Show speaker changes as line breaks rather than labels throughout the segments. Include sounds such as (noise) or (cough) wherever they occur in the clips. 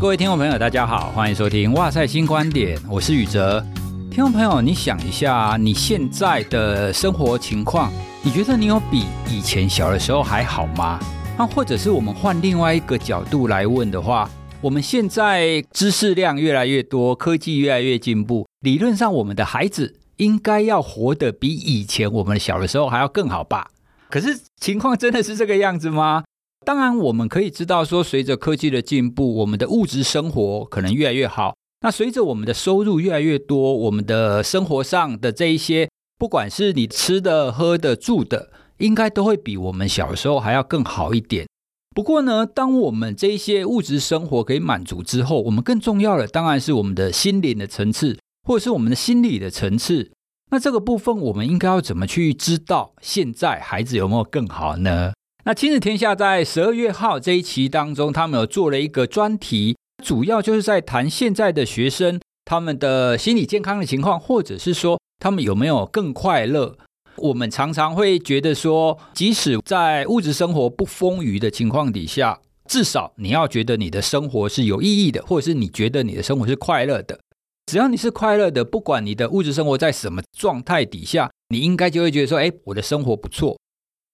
各位听众朋友，大家好，欢迎收听《哇塞新观点》，我是宇哲。听众朋友，你想一下，你现在的生活情况，你觉得你有比以前小的时候还好吗？那或者是我们换另外一个角度来问的话，我们现在知识量越来越多，科技越来越进步，理论上我们的孩子应该要活得比以前我们小的时候还要更好吧？可是情况真的是这个样子吗？当然，我们可以知道说，随着科技的进步，我们的物质生活可能越来越好。那随着我们的收入越来越多，我们的生活上的这一些，不管是你吃的、喝的、住的，应该都会比我们小时候还要更好一点。不过呢，当我们这一些物质生活可以满足之后，我们更重要的当然是我们的心灵的层次，或者是我们的心理的层次。那这个部分，我们应该要怎么去知道现在孩子有没有更好呢？那亲子天下在十二月号这一期当中，他们有做了一个专题，主要就是在谈现在的学生他们的心理健康的情况，或者是说他们有没有更快乐。我们常常会觉得说，即使在物质生活不丰裕的情况底下，至少你要觉得你的生活是有意义的，或者是你觉得你的生活是快乐的。只要你是快乐的，不管你的物质生活在什么状态底下，你应该就会觉得说，哎，我的生活不错。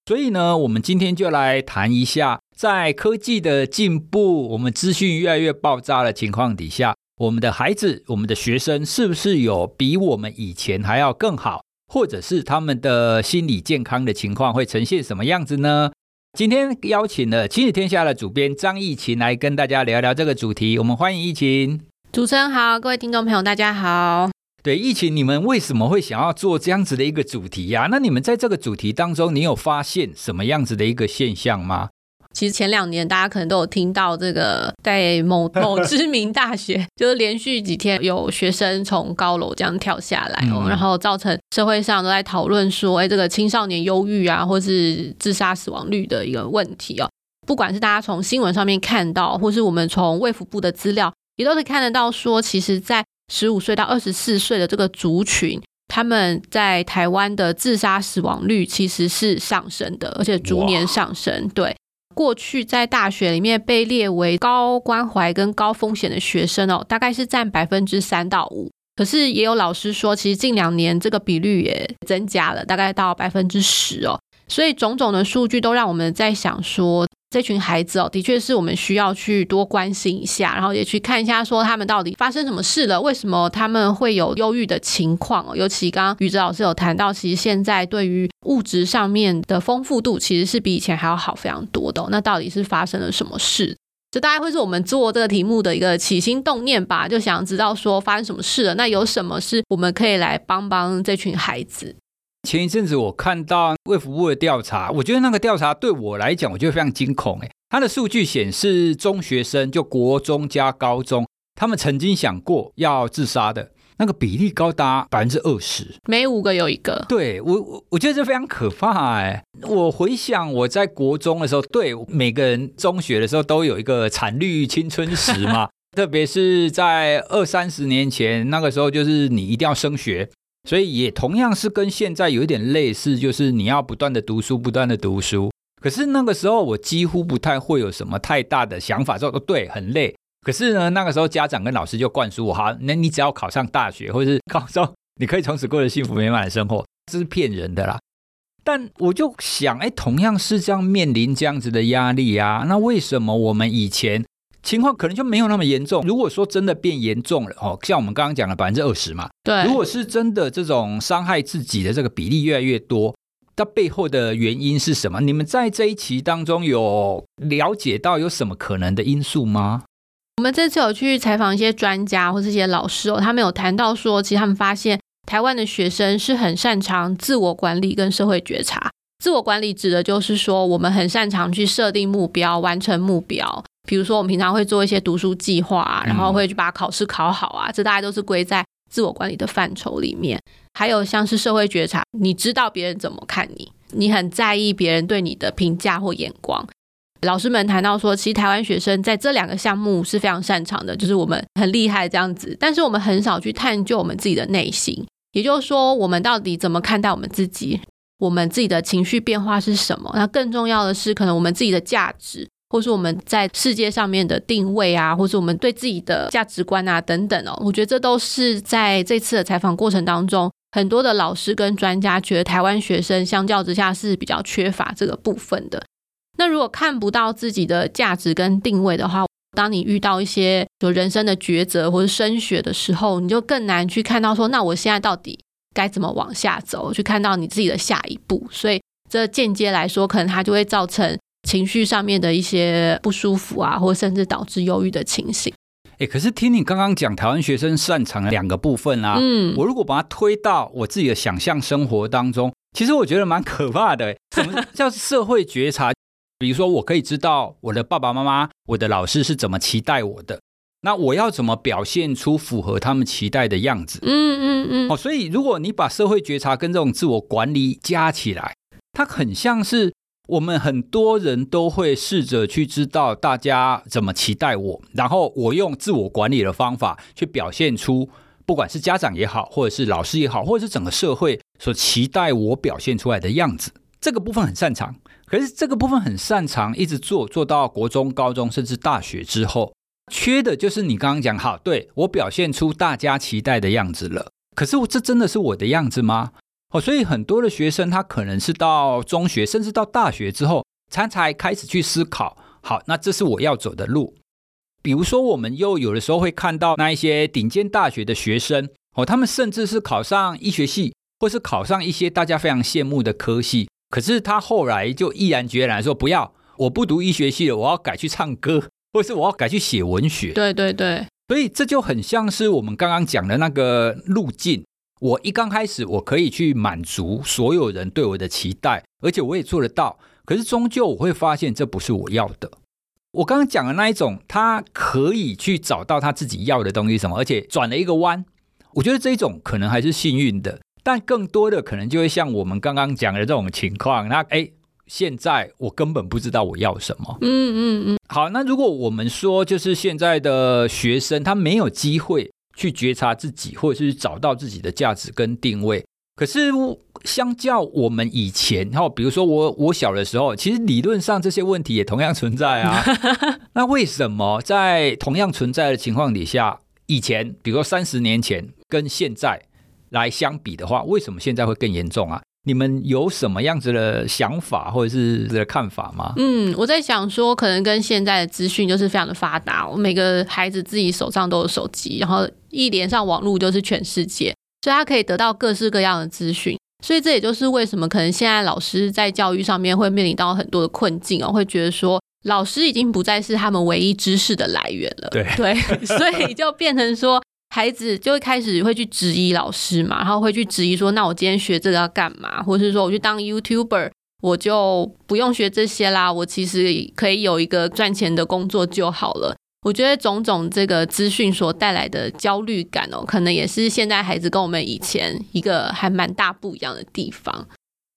所以呢，我们今天就来谈一下，在科技的进步、我们资讯越来越爆炸的情况底下，我们的孩子、我们的学生是不是有比我们以前还要更好，或者是他们的心理健康的情况会呈现什么样子呢？今天邀请了亲子天下的主编张义琴来跟大家聊聊这个主题。我们欢迎义琴。
主持人好，各位听众朋友，大家好。
对，疫情，你们为什么会想要做这样子的一个主题呀？那你们在这个主题当中，你有发现什么样子的一个现象吗？
其实前两年大家可能都有听到这个，在某某 (laughs) 知名大学，就是连续几天有学生从高楼这样跳下来哦，然后造成社会上都在讨论说，哎，这个青少年忧郁啊，或是自杀死亡率的一个问题哦。不管是大家从新闻上面看到，或是我们从卫福部的资料，也都可以看得到说，其实，在十五岁到二十四岁的这个族群，他们在台湾的自杀死亡率其实是上升的，而且逐年上升。对，过去在大学里面被列为高关怀跟高风险的学生哦，大概是占百分之三到五。可是也有老师说，其实近两年这个比率也增加了，大概到百分之十哦。所以种种的数据都让我们在想说。这群孩子哦，的确是我们需要去多关心一下，然后也去看一下，说他们到底发生什么事了？为什么他们会有忧郁的情况哦？尤其刚刚宇哲老师有谈到，其实现在对于物质上面的丰富度，其实是比以前还要好非常多的。那到底是发生了什么事？这大概会是我们做这个题目的一个起心动念吧，就想知道说发生什么事了。那有什么是我们可以来帮帮这群孩子？
前一阵子我看到卫福部的调查，我觉得那个调查对我来讲，我觉得非常惊恐。诶，他的数据显示，中学生就国中加高中，他们曾经想过要自杀的那个比例高达百分之二十，
每五个有一个。
对我，我我觉得这非常可怕。哎，我回想我在国中的时候，对每个人中学的时候都有一个惨绿青春时嘛，(laughs) 特别是在二三十年前，那个时候就是你一定要升学。所以也同样是跟现在有一点类似，就是你要不断的读书，不断的读书。可是那个时候我几乎不太会有什么太大的想法，说哦对，很累。可是呢，那个时候家长跟老师就灌输我，好，那你只要考上大学，或者是高中，你可以从此过着幸福美满的生活，这是骗人的啦。但我就想，哎，同样是这样面临这样子的压力啊，那为什么我们以前？情况可能就没有那么严重。如果说真的变严重了，哦，像我们刚刚讲的百分之二十嘛，
对。
如果是真的这种伤害自己的这个比例越来越多，它背后的原因是什么？你们在这一期当中有了解到有什么可能的因素吗？
我们这次有去采访一些专家或是一些老师哦，他们有谈到说，其实他们发现台湾的学生是很擅长自我管理跟社会觉察。自我管理指的就是说，我们很擅长去设定目标，完成目标。比如说，我们平常会做一些读书计划啊，然后会去把考试考好啊，这大家都是归在自我管理的范畴里面。还有像是社会觉察，你知道别人怎么看你，你很在意别人对你的评价或眼光。老师们谈到说，其实台湾学生在这两个项目是非常擅长的，就是我们很厉害这样子。但是我们很少去探究我们自己的内心，也就是说，我们到底怎么看待我们自己，我们自己的情绪变化是什么？那更重要的是，可能我们自己的价值。或是我们在世界上面的定位啊，或是我们对自己的价值观啊等等哦，我觉得这都是在这次的采访过程当中，很多的老师跟专家觉得台湾学生相较之下是比较缺乏这个部分的。那如果看不到自己的价值跟定位的话，当你遇到一些有人生的抉择或者升学的时候，你就更难去看到说，那我现在到底该怎么往下走，去看到你自己的下一步。所以这间接来说，可能它就会造成情绪上面的一些不舒服啊，或甚至导致忧郁的情形。
哎、欸，可是听你刚刚讲，台湾学生擅长的两个部分啊，嗯，我如果把它推到我自己的想象生活当中，其实我觉得蛮可怕的。(laughs) 什么叫社会觉察？比如说，我可以知道我的爸爸妈妈、我的老师是怎么期待我的，那我要怎么表现出符合他们期待的样子？嗯嗯嗯。哦，所以如果你把社会觉察跟这种自我管理加起来，它很像是我们很多人都会试着去知道大家怎么期待我，然后我用自我管理的方法去表现出，不管是家长也好，或者是老师也好，或者是整个社会所期待我表现出来的样子，这个部分很擅长。可是这个部分很擅长，一直做做到国中、高中，甚至大学之后，缺的就是你刚刚讲，好，对，我表现出大家期待的样子了。可是这真的是我的样子吗？哦，所以很多的学生他可能是到中学，甚至到大学之后，才才开始去思考，好，那这是我要走的路。比如说，我们又有的时候会看到那一些顶尖大学的学生，哦，他们甚至是考上医学系，或是考上一些大家非常羡慕的科系。可是他后来就毅然决然说：“不要，我不读医学系了，我要改去唱歌，或是我要改去写文学。”
对对对，
所以这就很像是我们刚刚讲的那个路径。我一刚开始，我可以去满足所有人对我的期待，而且我也做得到。可是终究我会发现，这不是我要的。我刚刚讲的那一种，他可以去找到他自己要的东西什么，而且转了一个弯。我觉得这一种可能还是幸运的。但更多的可能就会像我们刚刚讲的这种情况，那哎，现在我根本不知道我要什么。嗯嗯嗯。好，那如果我们说，就是现在的学生他没有机会去觉察自己，或者是找到自己的价值跟定位。可是相较我们以前，然后比如说我我小的时候，其实理论上这些问题也同样存在啊。(laughs) 那为什么在同样存在的情况底下，以前比如说三十年前跟现在？来相比的话，为什么现在会更严重啊？你们有什么样子的想法或者是的看法吗？
嗯，我在想说，可能跟现在的资讯就是非常的发达，我每个孩子自己手上都有手机，然后一连上网络就是全世界，所以他可以得到各式各样的资讯。所以这也就是为什么可能现在老师在教育上面会面临到很多的困境哦，会觉得说老师已经不再是他们唯一知识的来源了。
对
对，(laughs) 所以就变成说。孩子就会开始会去质疑老师嘛，然后会去质疑说，那我今天学这个要干嘛？或者是说，我去当 YouTuber，我就不用学这些啦，我其实可以有一个赚钱的工作就好了。我觉得种种这个资讯所带来的焦虑感哦，可能也是现在孩子跟我们以前一个还蛮大不一样的地方。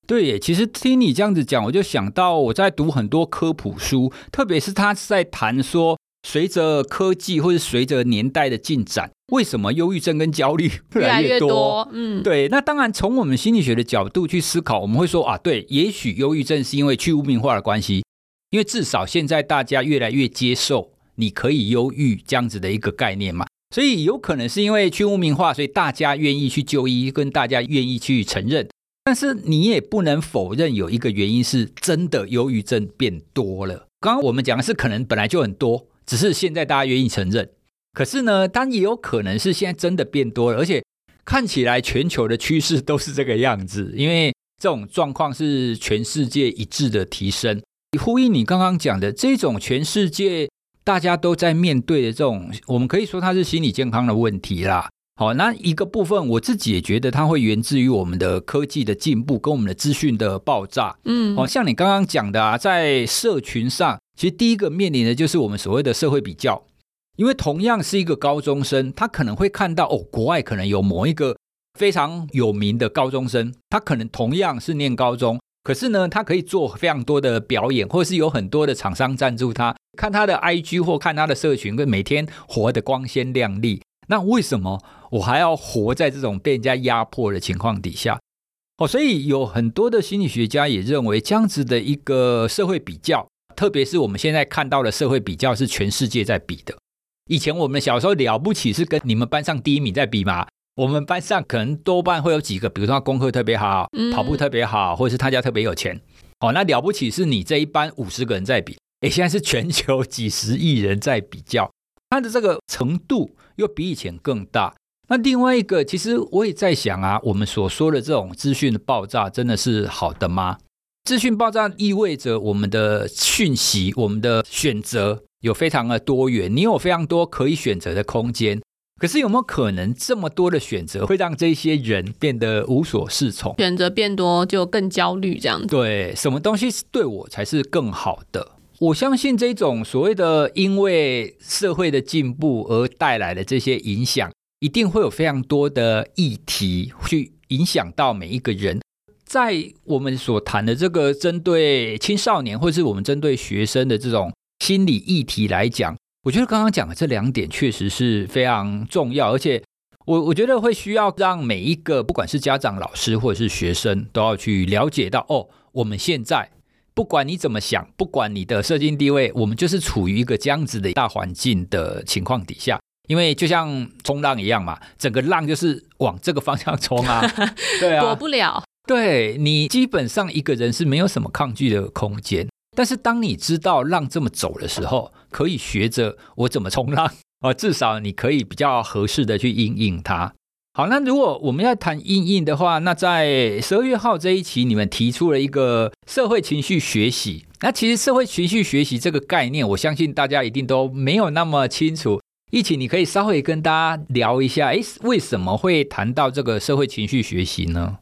对耶，其实听你这样子讲，我就想到我在读很多科普书，特别是他在谈说，随着科技或者随着年代的进展。为什么忧郁症跟焦虑 (laughs) 越来越多？越来越多，嗯，对。那当然，从我们心理学的角度去思考，我们会说啊，对，也许忧郁症是因为去污名化的关系，因为至少现在大家越来越接受你可以忧郁这样子的一个概念嘛，所以有可能是因为去污名化，所以大家愿意去就医，跟大家愿意去承认。但是你也不能否认有一个原因是真的忧郁症变多了。刚刚我们讲的是可能本来就很多，只是现在大家愿意承认。可是呢，但也有可能是现在真的变多了，而且看起来全球的趋势都是这个样子，因为这种状况是全世界一致的提升。呼应你刚刚讲的这种全世界大家都在面对的这种，我们可以说它是心理健康的问题啦。好，那一个部分我自己也觉得它会源自于我们的科技的进步跟我们的资讯的爆炸。嗯，好像你刚刚讲的啊，在社群上，其实第一个面临的就是我们所谓的社会比较。因为同样是一个高中生，他可能会看到哦，国外可能有某一个非常有名的高中生，他可能同样是念高中，可是呢，他可以做非常多的表演，或是有很多的厂商赞助他，看他的 IG 或看他的社群，跟每天活得光鲜亮丽。那为什么我还要活在这种被人家压迫的情况底下？哦，所以有很多的心理学家也认为，这样子的一个社会比较。特别是我们现在看到的社会比较是全世界在比的。以前我们小时候了不起是跟你们班上第一名在比嘛？我们班上可能多半会有几个，比如说他功课特别好，跑步特别好，或者是他家特别有钱。哦，那了不起是你这一班五十个人在比，诶，现在是全球 (laughs) 几十亿人在比较，它的这个程度又比以前更大。那另外一个，其实我也在想啊，我们所说的这种资讯的爆炸，真的是好的吗？资讯爆炸意味着我们的讯息、我们的选择有非常的多元，你有非常多可以选择的空间。可是有没有可能这么多的选择会让这些人变得无所适从？
选择变多就更焦虑，这样子。
对，什么东西是对我才是更好的？我相信这种所谓的因为社会的进步而带来的这些影响，一定会有非常多的议题去影响到每一个人。在我们所谈的这个针对青少年，或是我们针对学生的这种心理议题来讲。我觉得刚刚讲的这两点确实是非常重要，而且我我觉得会需要让每一个不管是家长、老师或者是学生都要去了解到哦，我们现在不管你怎么想，不管你的社经地位，我们就是处于一个这样子的大环境的情况底下，因为就像冲浪一样嘛，整个浪就是往这个方向冲啊，(laughs) 对啊，
躲不了，
对，你基本上一个人是没有什么抗拒的空间。但是当你知道浪这么走的时候，可以学着我怎么冲浪啊，(laughs) 至少你可以比较合适的去应应它。好，那如果我们要谈因应的话，那在十二月号这一期，你们提出了一个社会情绪学习。那其实社会情绪学习这个概念，我相信大家一定都没有那么清楚。一起，你可以稍微跟大家聊一下，诶，为什么会谈到这个社会情绪学习呢？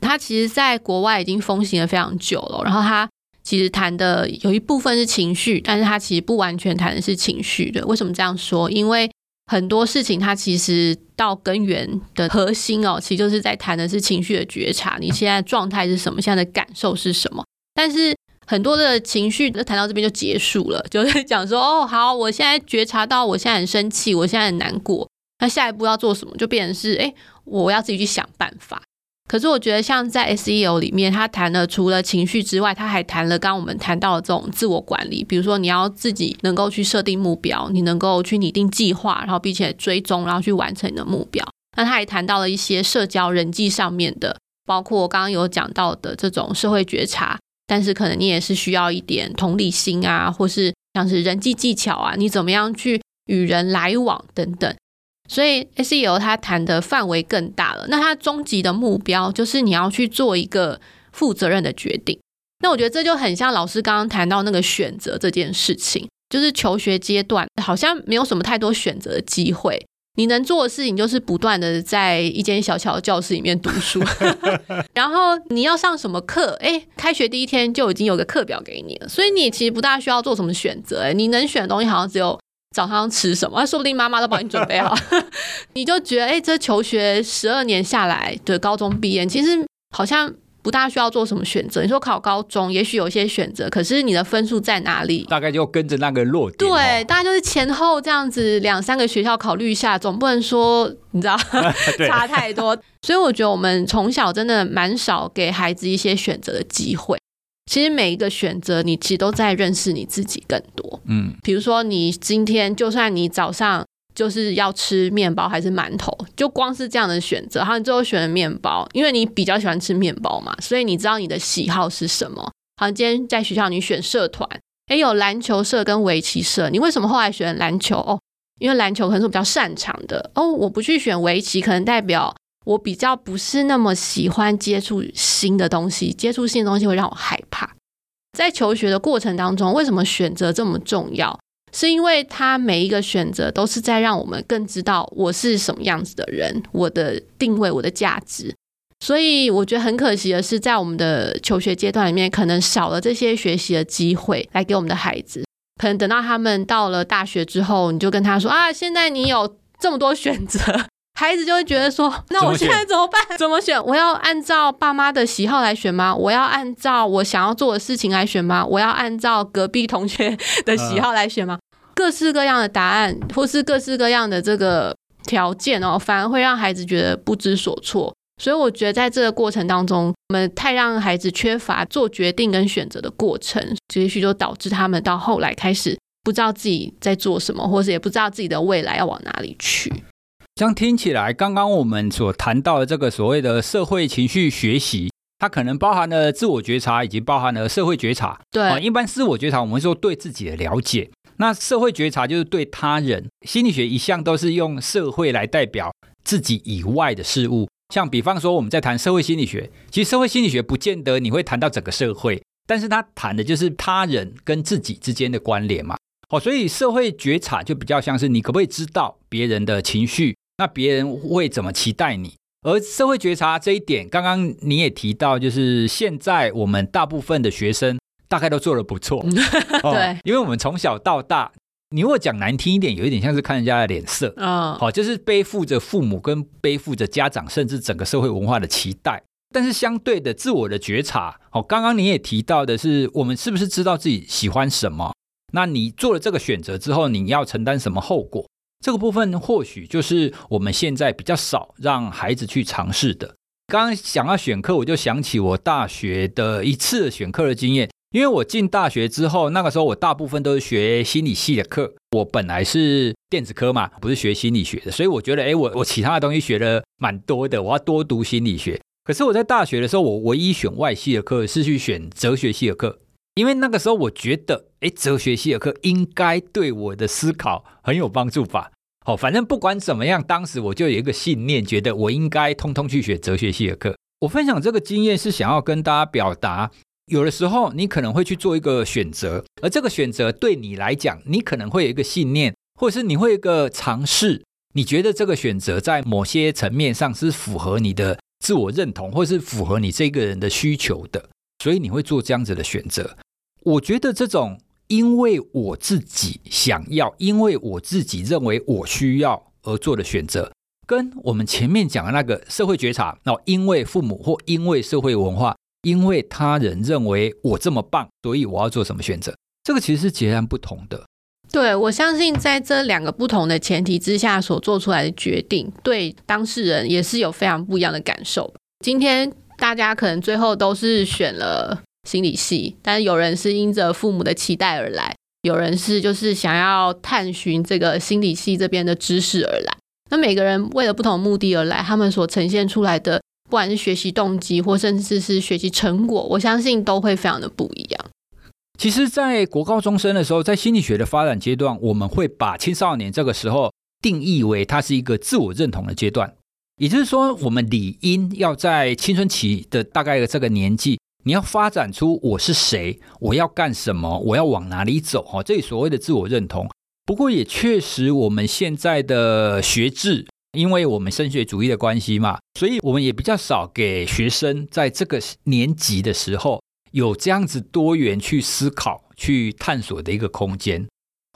它其实在国外已经风行了非常久了，然后它。其实谈的有一部分是情绪，但是他其实不完全谈的是情绪的。为什么这样说？因为很多事情它其实到根源的核心哦，其实就是在谈的是情绪的觉察。你现在状态是什么？现在的感受是什么？但是很多的情绪，那谈到这边就结束了，就是讲说哦，好，我现在觉察到我现在很生气，我现在很难过，那下一步要做什么？就变成是哎，我要自己去想办法。可是我觉得，像在 SEO 里面，他谈了除了情绪之外，他还谈了刚我们谈到的这种自我管理，比如说你要自己能够去设定目标，你能够去拟定计划，然后并且追踪，然后去完成你的目标。那他还谈到了一些社交人际上面的，包括我刚刚有讲到的这种社会觉察，但是可能你也是需要一点同理心啊，或是像是人际技巧啊，你怎么样去与人来往等等。所以 SEO 它谈的范围更大了。那它终极的目标就是你要去做一个负责任的决定。那我觉得这就很像老师刚刚谈到那个选择这件事情，就是求学阶段好像没有什么太多选择的机会。你能做的事情就是不断的在一间小小的教室里面读书，(laughs) 然后你要上什么课？哎，开学第一天就已经有个课表给你了，所以你其实不大需要做什么选择。哎，你能选的东西好像只有。早上吃什么？说不定妈妈都帮你准备好，(laughs) 你就觉得哎，这求学十二年下来的高中毕业，其实好像不大需要做什么选择。你说考高中，也许有些选择，可是你的分数在哪里？
大概就跟着那个落点。
对，大概就是前后这样子两三个学校考虑一下，总不能说你知道 (laughs) (laughs) 差太多。所以我觉得我们从小真的蛮少给孩子一些选择的机会。其实每一个选择，你其实都在认识你自己更多。嗯，比如说你今天，就算你早上就是要吃面包还是馒头，就光是这样的选择，然后你最后选了面包，因为你比较喜欢吃面包嘛，所以你知道你的喜好是什么。好，今天在学校你选社团，诶，有篮球社跟围棋社，你为什么后来选篮球？哦，因为篮球可能是我比较擅长的。哦，我不去选围棋，可能代表。我比较不是那么喜欢接触新的东西，接触新的东西会让我害怕。在求学的过程当中，为什么选择这么重要？是因为他每一个选择都是在让我们更知道我是什么样子的人，我的定位，我的价值。所以我觉得很可惜的是，在我们的求学阶段里面，可能少了这些学习的机会来给我们的孩子。可能等到他们到了大学之后，你就跟他说啊，现在你有这么多选择。孩子就会觉得说：(laughs) “那我现在怎么办？(laughs) 怎么选？我要按照爸妈的喜好来选吗？我要按照我想要做的事情来选吗？我要按照隔壁同学的喜好来选吗？各式各样的答案，或是各式各样的这个条件哦，反而会让孩子觉得不知所措。所以我觉得在这个过程当中，我们太让孩子缺乏做决定跟选择的过程，也许就导致他们到后来开始不知道自己在做什么，或是也不知道自己的未来要往哪里去。
这样听起来，刚刚我们所谈到的这个所谓的社会情绪学习，它可能包含了自我觉察，以及包含了社会觉察。
对，
啊，一般自我觉察，我们说对自己的了解；那社会觉察就是对他人。心理学一向都是用社会来代表自己以外的事物。像比方说，我们在谈社会心理学，其实社会心理学不见得你会谈到整个社会，但是他谈的就是他人跟自己之间的关联嘛。哦，所以社会觉察就比较像是你可不可以知道别人的情绪，那别人会怎么期待你。而社会觉察这一点，刚刚你也提到，就是现在我们大部分的学生大概都做得不错，(laughs)
哦、对，
因为我们从小到大。你如果讲难听一点，有一点像是看人家的脸色，嗯，好，就是背负着父母跟背负着家长，甚至整个社会文化的期待。但是相对的，自我的觉察，好，刚刚你也提到的是，我们是不是知道自己喜欢什么？那你做了这个选择之后，你要承担什么后果？这个部分或许就是我们现在比较少让孩子去尝试的。刚刚想要选课，我就想起我大学的一次选课的经验。因为我进大学之后，那个时候我大部分都是学心理系的课。我本来是电子科嘛，不是学心理学的，所以我觉得，哎，我我其他的东西学的蛮多的，我要多读心理学。可是我在大学的时候，我唯一选外系的课是去选哲学系的课，因为那个时候我觉得，哎，哲学系的课应该对我的思考很有帮助吧。好，反正不管怎么样，当时我就有一个信念，觉得我应该通通去学哲学系的课。我分享这个经验是想要跟大家表达。有的时候，你可能会去做一个选择，而这个选择对你来讲，你可能会有一个信念，或者是你会有一个尝试。你觉得这个选择在某些层面上是符合你的自我认同，或是符合你这个人的需求的，所以你会做这样子的选择。我觉得这种因为我自己想要，因为我自己认为我需要而做的选择，跟我们前面讲的那个社会觉察，那因为父母或因为社会文化。因为他人认为我这么棒，所以我要做什么选择？这个其实是截然不同的。
对，我相信在这两个不同的前提之下所做出来的决定，对当事人也是有非常不一样的感受。今天大家可能最后都是选了心理系，但有人是因着父母的期待而来，有人是就是想要探寻这个心理系这边的知识而来。那每个人为了不同目的而来，他们所呈现出来的。不管是学习动机或甚至是学习成果，我相信都会非常的不一样。
其实，在国高中生的时候，在心理学的发展阶段，我们会把青少年这个时候定义为它是一个自我认同的阶段。也就是说，我们理应要在青春期的大概的这个年纪，你要发展出我是谁，我要干什么，我要往哪里走。哈，这里所谓的自我认同。不过，也确实，我们现在的学制。因为我们升学主义的关系嘛，所以我们也比较少给学生在这个年级的时候有这样子多元去思考、去探索的一个空间。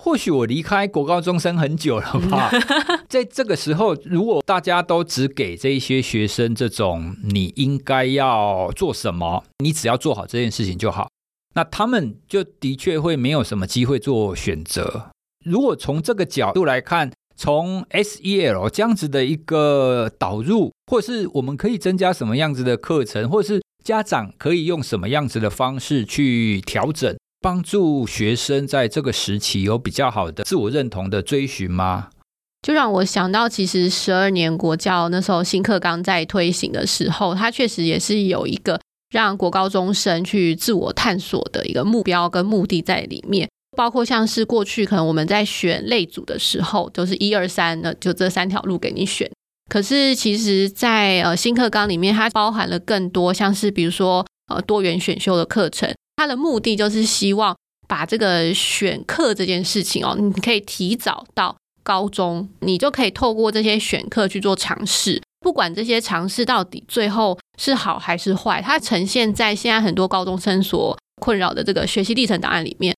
或许我离开国高中生很久了吧，(laughs) 在这个时候，如果大家都只给这一些学生这种你应该要做什么，你只要做好这件事情就好，那他们就的确会没有什么机会做选择。如果从这个角度来看，从 SEL 这样子的一个导入，或是我们可以增加什么样子的课程，或是家长可以用什么样子的方式去调整，帮助学生在这个时期有比较好的自我认同的追寻吗？
就让我想到，其实十二年国教那时候新课纲在推行的时候，它确实也是有一个让国高中生去自我探索的一个目标跟目的在里面。包括像是过去可能我们在选类组的时候，都是一二三的，就这三条路给你选。可是其实在，在呃新课纲里面，它包含了更多，像是比如说呃多元选修的课程，它的目的就是希望把这个选课这件事情哦，你可以提早到高中，你就可以透过这些选课去做尝试，不管这些尝试到底最后是好还是坏，它呈现在现在很多高中生所困扰的这个学习历程档案里面。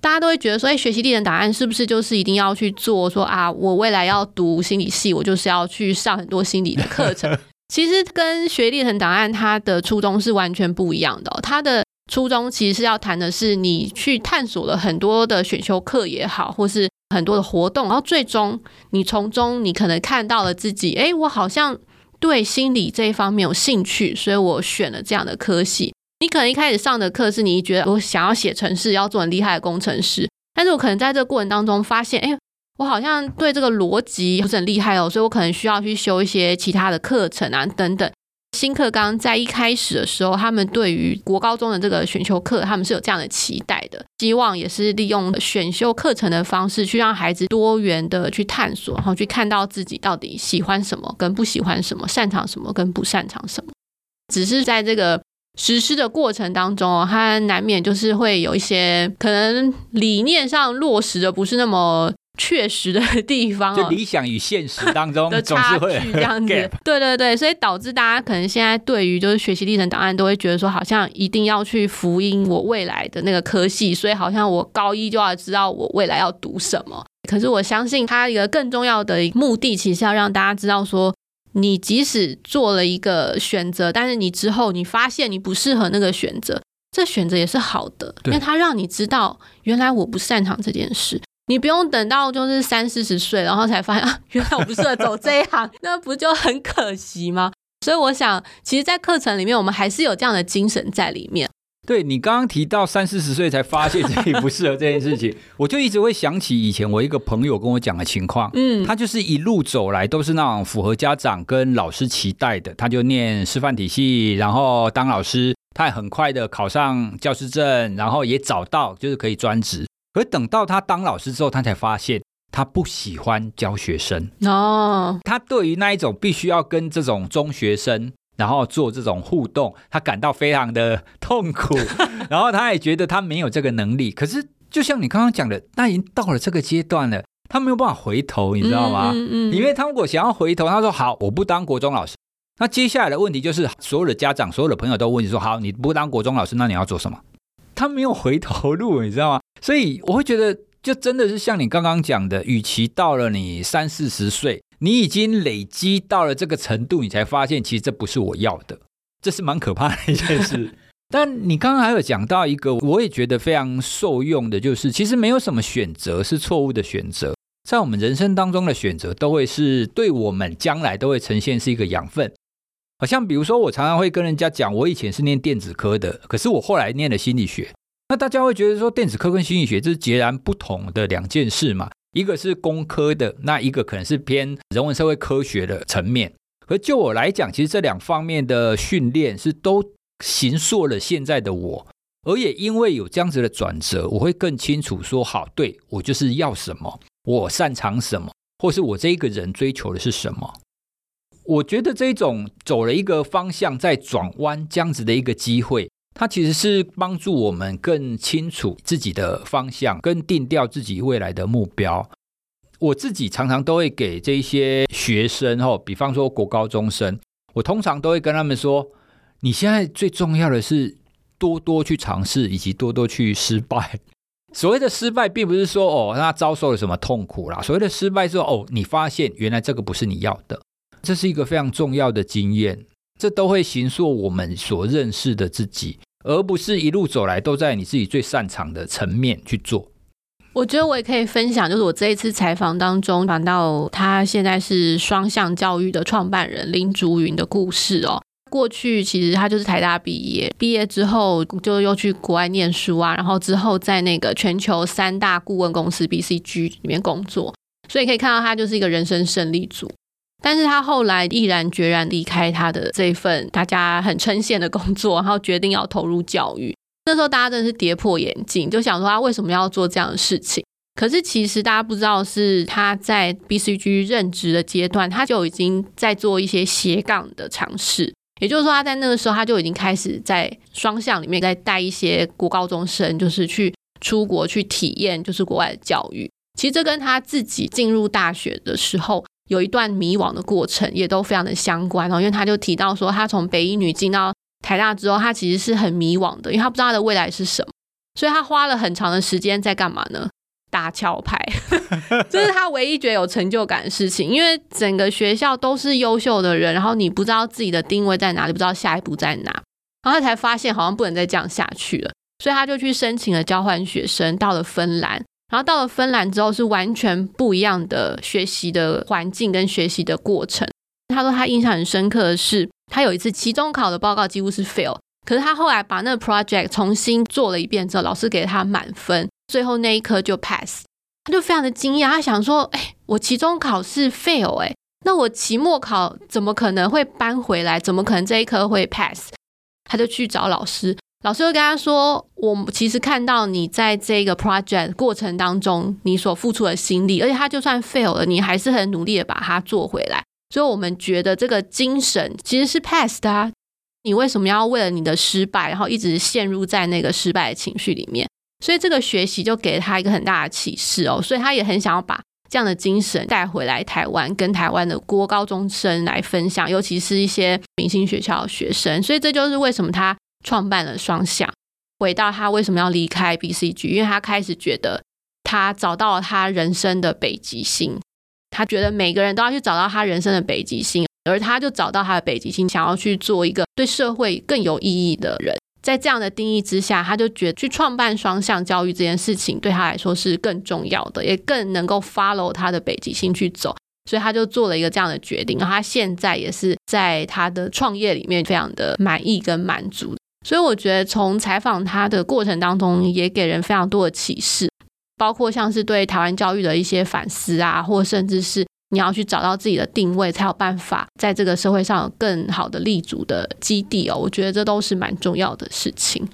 大家都会觉得说，哎，学习历程档案是不是就是一定要去做？说啊，我未来要读心理系，我就是要去上很多心理的课程。(laughs) 其实跟学历程档案它的初衷是完全不一样的哦。它的初衷其实是要谈的是你去探索了很多的选修课也好，或是很多的活动，然后最终你从中你可能看到了自己，哎，我好像对心理这一方面有兴趣，所以我选了这样的科系。你可能一开始上的课是你觉得我想要写程式，要做很厉害的工程师，但是我可能在这个过程当中发现，哎，我好像对这个逻辑不是很厉害哦，所以我可能需要去修一些其他的课程啊，等等。新课纲在一开始的时候，他们对于国高中的这个选修课，他们是有这样的期待的，希望也是利用选修课程的方式，去让孩子多元的去探索，然后去看到自己到底喜欢什么跟不喜欢什么，擅长什么跟不擅长什么。只是在这个实施的过程当中，它难免就是会有一些可能理念上落实的不是那么。确实的地方，
就理想与现实当中 (laughs) 的差距
这样子，(laughs) 对对对，所以导致大家可能现在对于就是学习历程档案都会觉得说，好像一定要去福音我未来的那个科系，所以好像我高一就要知道我未来要读什么。可是我相信，它一个更重要的目的，其实要让大家知道说，你即使做了一个选择，但是你之后你发现你不适合那个选择，这选择也是好的，因为它让你知道，原来我不擅长这件事。你不用等到就是三四十岁，然后才发现啊，原来我不适合走这一行，(laughs) 那不就很可惜吗？所以我想，其实，在课程里面，我们还是有这样的精神在里面。
对，你刚刚提到三四十岁才发现自己不适合这件事情，(laughs) 我就一直会想起以前我一个朋友跟我讲的情况。嗯，他就是一路走来都是那种符合家长跟老师期待的，他就念师范体系，然后当老师，他也很快的考上教师证，然后也找到就是可以专职。可等到他当老师之后，他才发现他不喜欢教学生哦。他对于那一种必须要跟这种中学生，然后做这种互动，他感到非常的痛苦。(laughs) 然后他也觉得他没有这个能力。可是就像你刚刚讲的，那已经到了这个阶段了，他没有办法回头，你知道吗？嗯嗯嗯。因为他如果想要回头，他说好，我不当国中老师。那接下来的问题就是，所有的家长、所有的朋友都问你说，好，你不当国中老师，那你要做什么？他没有回头路，你知道吗？所以我会觉得，就真的是像你刚刚讲的，与其到了你三四十岁，你已经累积到了这个程度，你才发现其实这不是我要的，(laughs) 这是蛮可怕的一件事。但你刚刚还有讲到一个，我也觉得非常受用的，就是其实没有什么选择是错误的选择，在我们人生当中的选择，都会是对我们将来都会呈现是一个养分。好像比如说，我常常会跟人家讲，我以前是念电子科的，可是我后来念了心理学。那大家会觉得说，电子科跟心理学这是截然不同的两件事嘛？一个是工科的，那一个可能是偏人文社会科学的层面。而就我来讲，其实这两方面的训练是都形塑了现在的我，而也因为有这样子的转折，我会更清楚说，好，对，我就是要什么，我擅长什么，或是我这一个人追求的是什么。我觉得这种走了一个方向再转弯这样子的一个机会。它其实是帮助我们更清楚自己的方向，跟定调自己未来的目标。我自己常常都会给这些学生，哦，比方说国高中生，我通常都会跟他们说：你现在最重要的是多多去尝试，以及多多去失败。(laughs) 所谓的失败，并不是说哦，他遭受了什么痛苦啦。所谓的失败是说，哦，你发现原来这个不是你要的，这是一个非常重要的经验，这都会形塑我们所认识的自己。而不是一路走来都在你自己最擅长的层面去做。
我觉得我也可以分享，就是我这一次采访当中访到他现在是双向教育的创办人林竹云的故事哦。过去其实他就是台大毕业，毕业之后就又去国外念书啊，然后之后在那个全球三大顾问公司 BCG 里面工作，所以可以看到他就是一个人生胜利组。但是他后来毅然决然离开他的这份大家很称羡的工作，然后决定要投入教育。(laughs) 那时候大家真的是跌破眼镜，就想说他为什么要做这样的事情？可是其实大家不知道，是他在 BCG 任职的阶段，他就已经在做一些斜杠的尝试。也就是说，他在那个时候他就已经开始在双向里面在带一些国高中生，就是去出国去体验，就是国外的教育。其实这跟他自己进入大学的时候。有一段迷惘的过程，也都非常的相关哦。因为他就提到说，他从北一女进到台大之后，他其实是很迷惘的，因为他不知道他的未来是什么，所以他花了很长的时间在干嘛呢？(laughs) 打桥牌，(laughs) 这是他唯一觉得有成就感的事情。因为整个学校都是优秀的人，然后你不知道自己的定位在哪里，不知道下一步在哪，然后他才发现好像不能再这样下去了，所以他就去申请了交换学生，到了芬兰。然后到了芬兰之后，是完全不一样的学习的环境跟学习的过程。他说他印象很深刻的是，他有一次期中考的报告几乎是 fail，可是他后来把那个 project 重新做了一遍之后，老师给他满分，最后那一科就 pass，他就非常的惊讶，他想说，哎，我期中考是 fail，哎，那我期末考怎么可能会搬回来？怎么可能这一科会 pass？他就去找老师。老师会跟他说：“我其实看到你在这个 project 过程当中，你所付出的心力，而且他就算 fail 了，你还是很努力的把它做回来。所以，我们觉得这个精神其实是 past 的啊。你为什么要为了你的失败，然后一直陷入在那个失败的情绪里面？所以，这个学习就给了他一个很大的启示哦。所以他也很想要把这样的精神带回来台湾，跟台湾的国高中生来分享，尤其是一些明星学校的学生。所以，这就是为什么他。”创办了双向，回到他为什么要离开 BCG，因为他开始觉得他找到了他人生的北极星，他觉得每个人都要去找到他人生的北极星，而他就找到他的北极星，想要去做一个对社会更有意义的人。在这样的定义之下，他就觉得去创办双向教育这件事情对他来说是更重要的，也更能够 follow 他的北极星去走，所以他就做了一个这样的决定。然后他现在也是在他的创业里面非常的满意跟满足。所以我觉得从采访他的过程当中，也给人非常多的启示，包括像是对台湾教育的一些反思啊，或甚至是你要去找到自己的定位，才有办法在这个社会上有更好的立足的基地哦。我觉得这都是蛮重要的事情。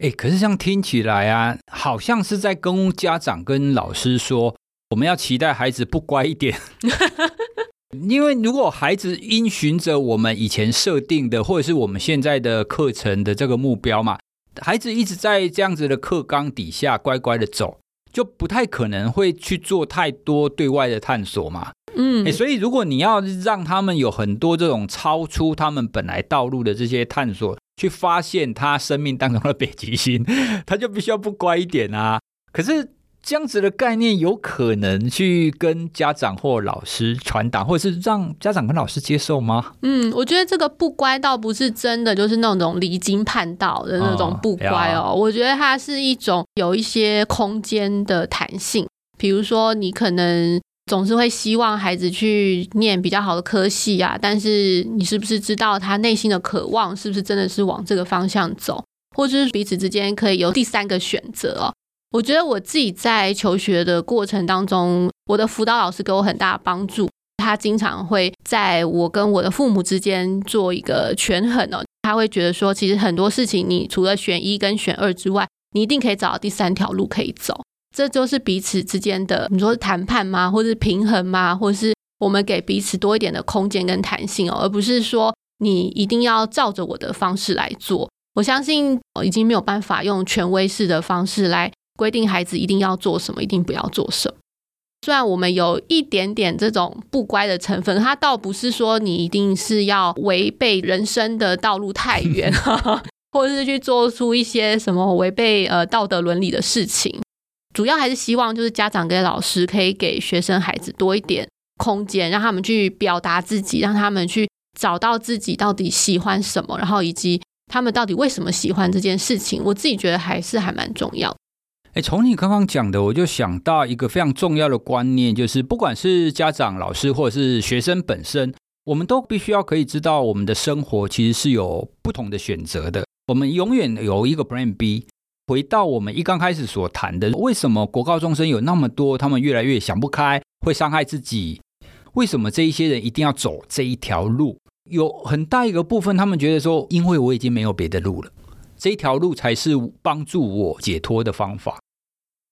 哎，可是这样听起来啊，好像是在跟家长跟老师说，我们要期待孩子不乖一点。(laughs) 因为如果孩子因循着我们以前设定的，或者是我们现在的课程的这个目标嘛，孩子一直在这样子的课纲底下乖乖的走，就不太可能会去做太多对外的探索嘛。嗯，所以如果你要让他们有很多这种超出他们本来道路的这些探索，去发现他生命当中的北极星，(laughs) 他就必须要不乖一点啊。可是。这样子的概念有可能去跟家长或老师传达，或者是让家长跟老师接受吗？
嗯，我觉得这个不乖倒不是真的，就是那种离经叛道的那种不乖哦。哦我觉得它是一种有一些空间的弹性，比如说你可能总是会希望孩子去念比较好的科系啊，但是你是不是知道他内心的渴望是不是真的是往这个方向走，或者是彼此之间可以有第三个选择哦。我觉得我自己在求学的过程当中，我的辅导老师给我很大的帮助。他经常会在我跟我的父母之间做一个权衡哦。他会觉得说，其实很多事情，你除了选一跟选二之外，你一定可以找到第三条路可以走。这就是彼此之间的，你说是谈判吗？或是平衡吗？或是我们给彼此多一点的空间跟弹性哦，而不是说你一定要照着我的方式来做。我相信已经没有办法用权威式的方式来。规定孩子一定要做什么，一定不要做什么。虽然我们有一点点这种不乖的成分，它倒不是说你一定是要违背人生的道路太远，(laughs) (laughs) 或者是去做出一些什么违背呃道德伦理的事情。主要还是希望就是家长跟老师可以给学生孩子多一点空间，让他们去表达自己，让他们去找到自己到底喜欢什么，然后以及他们到底为什么喜欢这件事情。我自己觉得还是还蛮重要。
哎，从你刚刚讲的，我就想到一个非常重要的观念，就是不管是家长、老师，或者是学生本身，我们都必须要可以知道，我们的生活其实是有不同的选择的。我们永远有一个 Plan B。回到我们一刚开始所谈的，为什么国高中生有那么多，他们越来越想不开，会伤害自己？为什么这一些人一定要走这一条路？有很大一个部分，他们觉得说，因为我已经没有别的路了。这条路才是帮助我解脱的方法。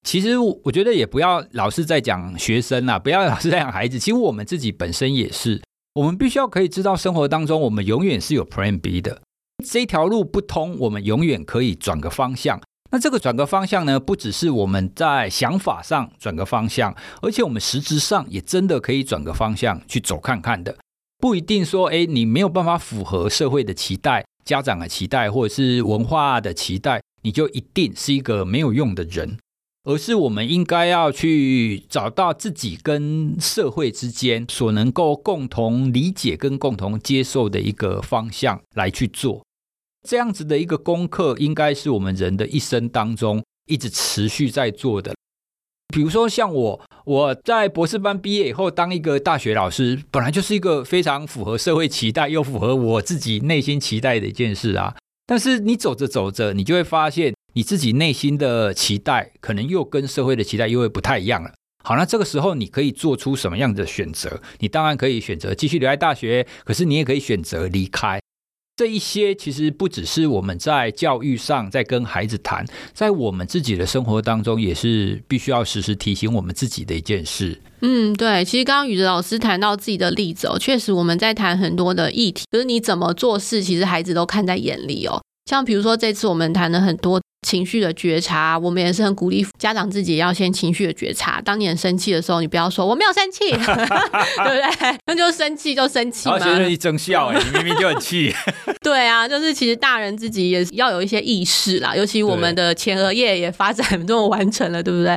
其实我觉得也不要老是在讲学生啊，(laughs) 不要老是在讲孩子。其实我们自己本身也是，我们必须要可以知道，生活当中我们永远是有 Plan B 的。这条路不通，我们永远可以转个方向。那这个转个方向呢，不只是我们在想法上转个方向，而且我们实质上也真的可以转个方向去走看看的。不一定说，哎，你没有办法符合社会的期待。家长的期待，或者是文化的期待，你就一定是一个没有用的人，而是我们应该要去找到自己跟社会之间所能够共同理解跟共同接受的一个方向来去做。这样子的一个功课，应该是我们人的一生当中一直持续在做的。比如说像我，我在博士班毕业以后当一个大学老师，本来就是一个非常符合社会期待又符合我自己内心期待的一件事啊。但是你走着走着，你就会发现你自己内心的期待可能又跟社会的期待又会不太一样了。好，那这个时候你可以做出什么样的选择？你当然可以选择继续留在大学，可是你也可以选择离开。这一些其实不只是我们在教育上在跟孩子谈，在我们自己的生活当中也是必须要时时提醒我们自己的一件事。
嗯，对，其实刚刚宇哲老师谈到自己的例子哦，确实我们在谈很多的议题，就是你怎么做事，其实孩子都看在眼里哦。像比如说这次我们谈了很多。情绪的觉察，我们也是很鼓励家长自己要先情绪的觉察。当你很生气的时候，你不要说我没有生气，(laughs) 对不对？那就生气就生气嘛。
然后学生一争笑，哎，你明明就很气。(laughs)
对啊，就是其实大人自己也要有一些意识啦，尤其我们的前额叶也发展 (laughs) 这么完成了，对不对？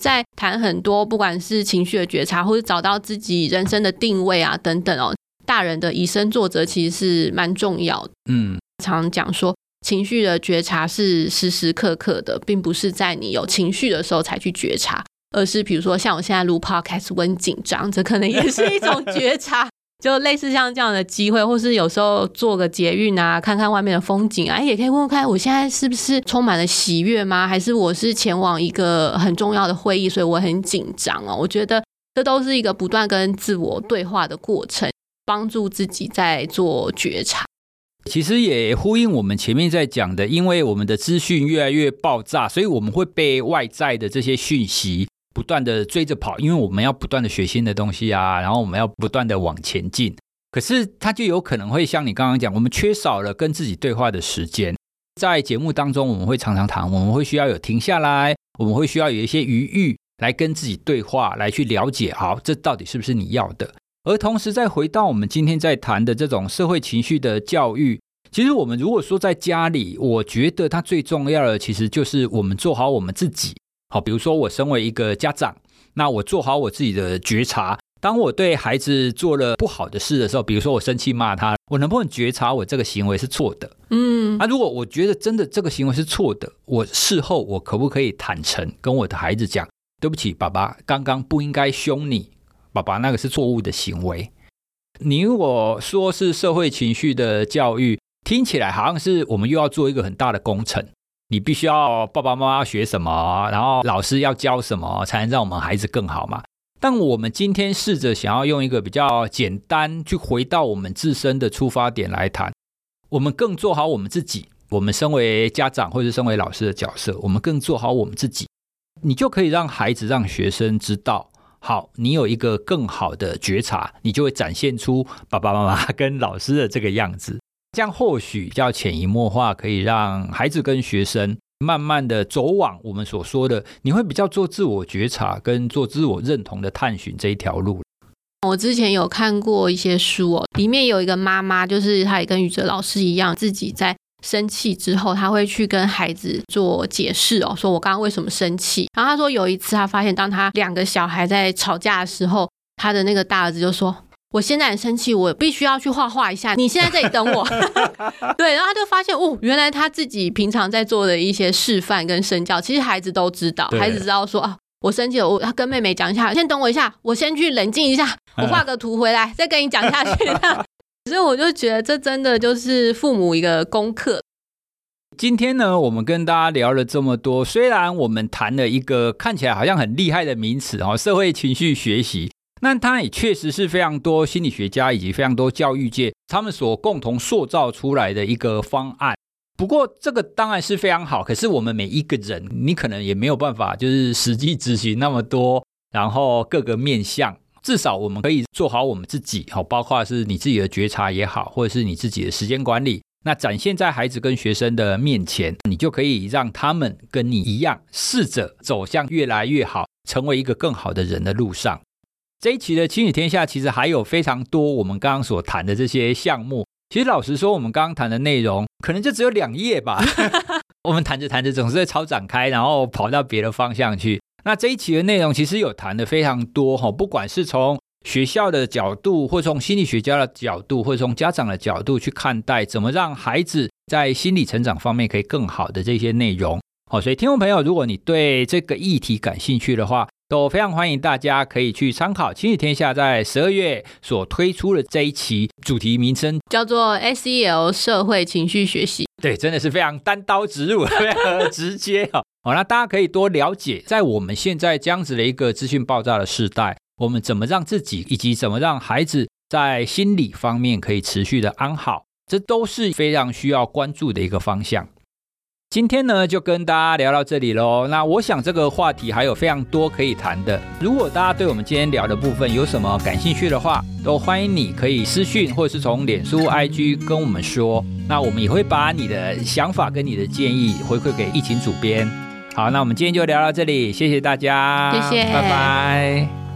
在谈很多不管是情绪的觉察，或者找到自己人生的定位啊等等哦，大人的以身作则其实是蛮重要的。嗯，常常讲说。情绪的觉察是时时刻刻的，并不是在你有情绪的时候才去觉察，而是比如说像我现在录 podcast，很紧张，这可能也是一种觉察。(laughs) 就类似像这样的机会，或是有时候坐个捷运啊，看看外面的风景啊，也可以问问看，我现在是不是充满了喜悦吗？还是我是前往一个很重要的会议，所以我很紧张哦？我觉得这都是一个不断跟自我对话的过程，帮助自己在做觉察。
其实也呼应我们前面在讲的，因为我们的资讯越来越爆炸，所以我们会被外在的这些讯息不断的追着跑，因为我们要不断的学新的东西啊，然后我们要不断的往前进。可是它就有可能会像你刚刚讲，我们缺少了跟自己对话的时间。在节目当中，我们会常常谈，我们会需要有停下来，我们会需要有一些余裕来跟自己对话，来去了解，好，这到底是不是你要的？而同时，再回到我们今天在谈的这种社会情绪的教育，其实我们如果说在家里，我觉得它最重要的其实就是我们做好我们自己。好，比如说我身为一个家长，那我做好我自己的觉察。当我对孩子做了不好的事的时候，比如说我生气骂他，我能不能觉察我这个行为是错的？嗯，那如果我觉得真的这个行为是错的，我事后我可不可以坦诚跟我的孩子讲，对不起，爸爸刚刚不应该凶你。爸爸，那个是错误的行为。你如果说是社会情绪的教育，听起来好像是我们又要做一个很大的工程。你必须要爸爸妈妈学什么，然后老师要教什么，才能让我们孩子更好嘛？但我们今天试着想要用一个比较简单，去回到我们自身的出发点来谈，我们更做好我们自己。我们身为家长或者身为老师的角色，我们更做好我们自己，你就可以让孩子、让学生知道。好，你有一个更好的觉察，你就会展现出爸爸妈妈跟老师的这个样子。这样或许比较潜移默化，可以让孩子跟学生慢慢的走往我们所说的，你会比较做自我觉察跟做自我认同的探寻这一条路。
我之前有看过一些书哦，里面有一个妈妈，就是她也跟宇哲老师一样，自己在。生气之后，他会去跟孩子做解释哦，说我刚刚为什么生气。然后他说有一次，他发现当他两个小孩在吵架的时候，他的那个大儿子就说：“我现在很生气，我必须要去画画一下，你现在这里等我。” (laughs) 对，然后他就发现哦，原来他自己平常在做的一些示范跟身教，其实孩子都知道，孩子知道说啊，我生气了，我要跟妹妹讲一下，先等我一下，我先去冷静一下，我画个图回来再跟你讲下去。(laughs) 所以我就觉得这真的就是父母一个功课。
今天呢，我们跟大家聊了这么多，虽然我们谈了一个看起来好像很厉害的名词哦，社会情绪学习，那它也确实是非常多心理学家以及非常多教育界他们所共同塑造出来的一个方案。不过这个当然是非常好，可是我们每一个人，你可能也没有办法就是实际执行那么多，然后各个面向。至少我们可以做好我们自己，好，包括是你自己的觉察也好，或者是你自己的时间管理，那展现在孩子跟学生的面前，你就可以让他们跟你一样，试着走向越来越好，成为一个更好的人的路上。这一期的亲子天下其实还有非常多我们刚刚所谈的这些项目。其实老实说，我们刚刚谈的内容可能就只有两页吧。(laughs) 我们谈着谈着总是在超展开，然后跑到别的方向去。那这一期的内容其实有谈的非常多哈，不管是从学校的角度，或从心理学家的角度，或从家长的角度去看待，怎么让孩子在心理成长方面可以更好的这些内容，好，所以听众朋友，如果你对这个议题感兴趣的话，都非常欢迎大家可以去参考《亲子天下》在十二月所推出的这一期主题名称，
叫做 SEL 社会情绪学习。
对，真的是非常单刀直入，(laughs) 非常直接好，那大家可以多了解，在我们现在这样子的一个资讯爆炸的时代，我们怎么让自己以及怎么让孩子在心理方面可以持续的安好，这都是非常需要关注的一个方向。今天呢，就跟大家聊到这里喽。那我想这个话题还有非常多可以谈的。如果大家对我们今天聊的部分有什么感兴趣的话，都欢迎你可以私讯或者是从脸书、IG 跟我们说。那我们也会把你的想法跟你的建议回馈给疫情主编。好，那我们今天就聊到这里，谢谢大家，
谢谢，
拜拜。